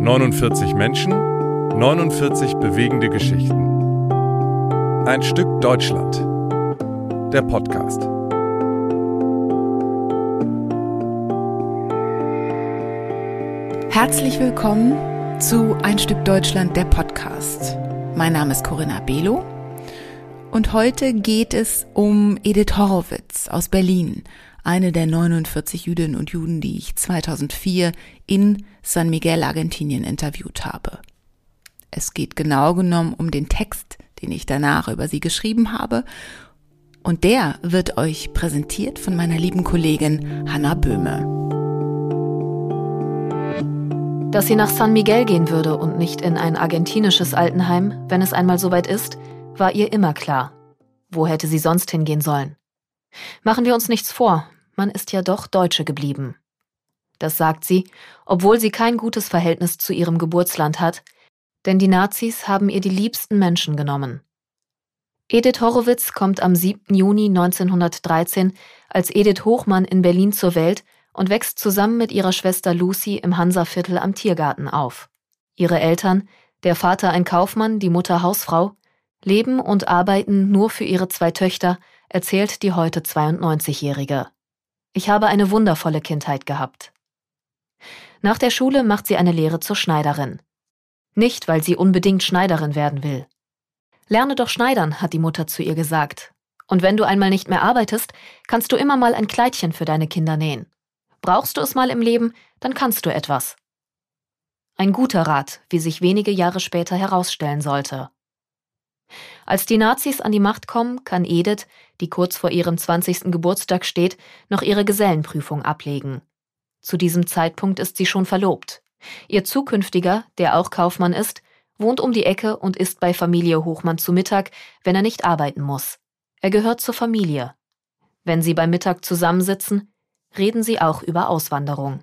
Neunundvierzig Menschen, 49 bewegende Geschichten. Ein Stück Deutschland. Der Podcast. Herzlich willkommen zu Ein Stück Deutschland, der Podcast. Mein Name ist Corinna Belo und heute geht es um Edith Horowitz aus Berlin, eine der 49 Jüdinnen und Juden, die ich 2004 in San Miguel, Argentinien interviewt habe. Es geht genau genommen um den Text, den ich danach über sie geschrieben habe und der wird euch präsentiert von meiner lieben Kollegin Hanna Böhme. Dass sie nach San Miguel gehen würde und nicht in ein argentinisches Altenheim, wenn es einmal soweit ist, war ihr immer klar. Wo hätte sie sonst hingehen sollen? Machen wir uns nichts vor, man ist ja doch Deutsche geblieben. Das sagt sie, obwohl sie kein gutes Verhältnis zu ihrem Geburtsland hat, denn die Nazis haben ihr die liebsten Menschen genommen. Edith Horowitz kommt am 7. Juni 1913 als Edith Hochmann in Berlin zur Welt und wächst zusammen mit ihrer Schwester Lucy im Hansaviertel am Tiergarten auf. Ihre Eltern, der Vater ein Kaufmann, die Mutter Hausfrau, leben und arbeiten nur für ihre zwei Töchter, erzählt die heute 92-Jährige. Ich habe eine wundervolle Kindheit gehabt. Nach der Schule macht sie eine Lehre zur Schneiderin. Nicht, weil sie unbedingt Schneiderin werden will. Lerne doch Schneidern, hat die Mutter zu ihr gesagt. Und wenn du einmal nicht mehr arbeitest, kannst du immer mal ein Kleidchen für deine Kinder nähen. Brauchst du es mal im Leben, dann kannst du etwas. Ein guter Rat, wie sich wenige Jahre später herausstellen sollte. Als die Nazis an die Macht kommen, kann Edith, die kurz vor ihrem 20. Geburtstag steht, noch ihre Gesellenprüfung ablegen. Zu diesem Zeitpunkt ist sie schon verlobt. Ihr zukünftiger, der auch Kaufmann ist, wohnt um die Ecke und isst bei Familie Hochmann zu Mittag, wenn er nicht arbeiten muss. Er gehört zur Familie. Wenn sie beim Mittag zusammensitzen, reden sie auch über Auswanderung.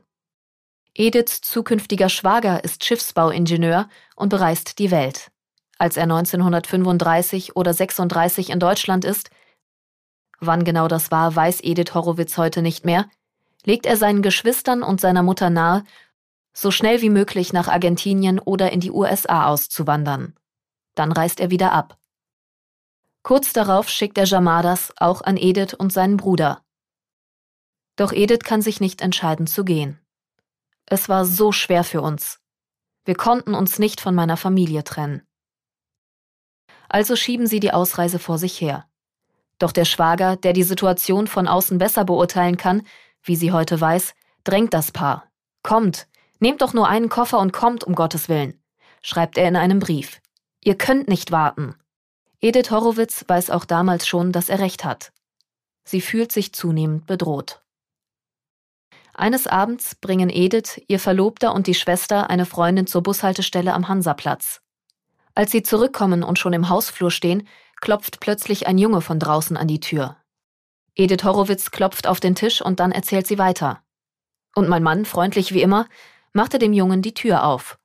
Ediths zukünftiger Schwager ist Schiffsbauingenieur und bereist die Welt. Als er 1935 oder 36 in Deutschland ist, wann genau das war, weiß Edith Horowitz heute nicht mehr, legt er seinen Geschwistern und seiner Mutter nahe, so schnell wie möglich nach Argentinien oder in die USA auszuwandern. Dann reist er wieder ab. Kurz darauf schickt er Jamadas auch an Edith und seinen Bruder. Doch Edith kann sich nicht entscheiden zu gehen. Es war so schwer für uns. Wir konnten uns nicht von meiner Familie trennen. Also schieben sie die Ausreise vor sich her. Doch der Schwager, der die Situation von außen besser beurteilen kann, wie sie heute weiß, drängt das Paar. Kommt, nehmt doch nur einen Koffer und kommt, um Gottes Willen, schreibt er in einem Brief. Ihr könnt nicht warten. Edith Horowitz weiß auch damals schon, dass er recht hat. Sie fühlt sich zunehmend bedroht. Eines Abends bringen Edith, ihr Verlobter und die Schwester eine Freundin zur Bushaltestelle am Hansaplatz. Als sie zurückkommen und schon im Hausflur stehen, klopft plötzlich ein Junge von draußen an die Tür. Edith Horowitz klopft auf den Tisch und dann erzählt sie weiter. Und mein Mann, freundlich wie immer, machte dem Jungen die Tür auf.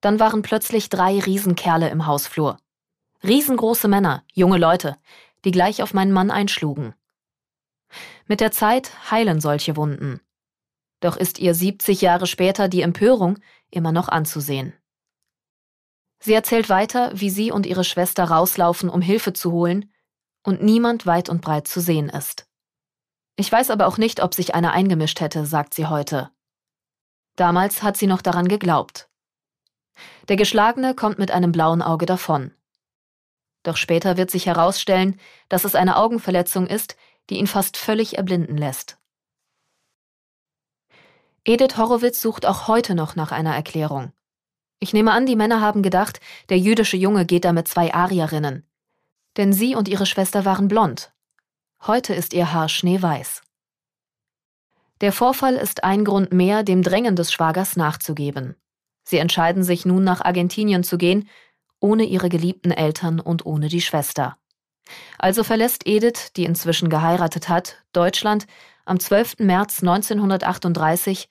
Dann waren plötzlich drei Riesenkerle im Hausflur. Riesengroße Männer, junge Leute, die gleich auf meinen Mann einschlugen. Mit der Zeit heilen solche Wunden. Doch ist ihr 70 Jahre später die Empörung immer noch anzusehen. Sie erzählt weiter, wie sie und ihre Schwester rauslaufen, um Hilfe zu holen, und niemand weit und breit zu sehen ist. Ich weiß aber auch nicht, ob sich einer eingemischt hätte, sagt sie heute. Damals hat sie noch daran geglaubt. Der Geschlagene kommt mit einem blauen Auge davon. Doch später wird sich herausstellen, dass es eine Augenverletzung ist, die ihn fast völlig erblinden lässt. Edith Horowitz sucht auch heute noch nach einer Erklärung. Ich nehme an, die Männer haben gedacht, der jüdische Junge geht da mit zwei Arierinnen. Denn sie und ihre Schwester waren blond. Heute ist ihr Haar schneeweiß. Der Vorfall ist ein Grund mehr, dem Drängen des Schwagers nachzugeben. Sie entscheiden sich nun nach Argentinien zu gehen, ohne ihre geliebten Eltern und ohne die Schwester. Also verlässt Edith, die inzwischen geheiratet hat, Deutschland am 12. März 1938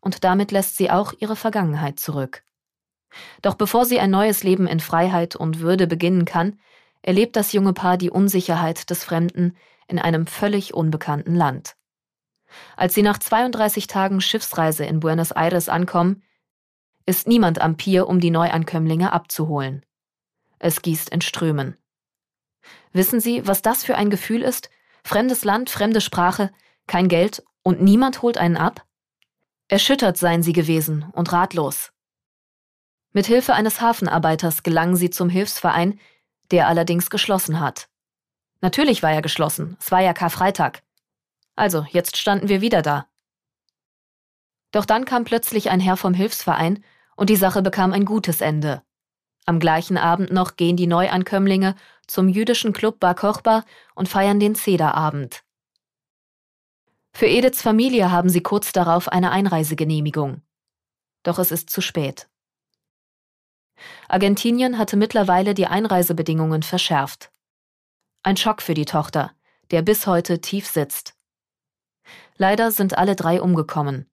und damit lässt sie auch ihre Vergangenheit zurück. Doch bevor sie ein neues Leben in Freiheit und Würde beginnen kann, erlebt das junge Paar die Unsicherheit des Fremden, in einem völlig unbekannten Land. Als sie nach 32 Tagen Schiffsreise in Buenos Aires ankommen, ist niemand am Pier, um die Neuankömmlinge abzuholen. Es gießt in Strömen. Wissen Sie, was das für ein Gefühl ist? Fremdes Land, fremde Sprache, kein Geld und niemand holt einen ab? Erschüttert seien sie gewesen und ratlos. Mit Hilfe eines Hafenarbeiters gelangen sie zum Hilfsverein, der allerdings geschlossen hat. Natürlich war er geschlossen, es war ja Karfreitag. Also, jetzt standen wir wieder da. Doch dann kam plötzlich ein Herr vom Hilfsverein und die Sache bekam ein gutes Ende. Am gleichen Abend noch gehen die Neuankömmlinge zum jüdischen Club Bar Kochba und feiern den Zederabend. Für Ediths Familie haben sie kurz darauf eine Einreisegenehmigung. Doch es ist zu spät. Argentinien hatte mittlerweile die Einreisebedingungen verschärft. Ein Schock für die Tochter, der bis heute tief sitzt. Leider sind alle drei umgekommen.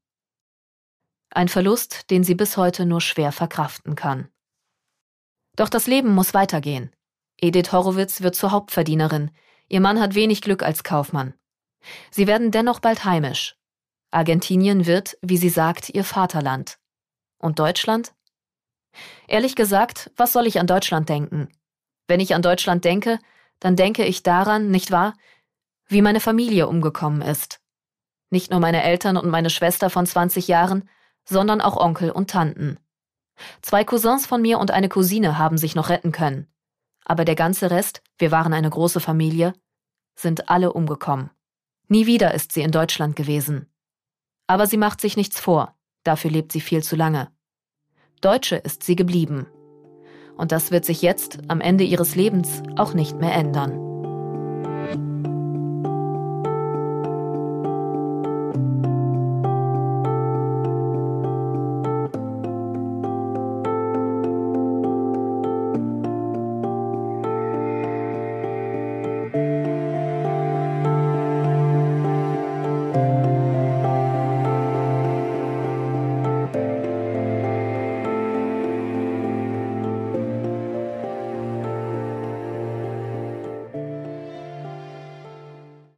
Ein Verlust, den sie bis heute nur schwer verkraften kann. Doch das Leben muss weitergehen. Edith Horowitz wird zur Hauptverdienerin. Ihr Mann hat wenig Glück als Kaufmann. Sie werden dennoch bald heimisch. Argentinien wird, wie sie sagt, ihr Vaterland. Und Deutschland? Ehrlich gesagt, was soll ich an Deutschland denken? Wenn ich an Deutschland denke, dann denke ich daran, nicht wahr, wie meine Familie umgekommen ist. Nicht nur meine Eltern und meine Schwester von 20 Jahren, sondern auch Onkel und Tanten. Zwei Cousins von mir und eine Cousine haben sich noch retten können. Aber der ganze Rest, wir waren eine große Familie, sind alle umgekommen. Nie wieder ist sie in Deutschland gewesen. Aber sie macht sich nichts vor, dafür lebt sie viel zu lange. Deutsche ist sie geblieben. Und das wird sich jetzt, am Ende ihres Lebens, auch nicht mehr ändern.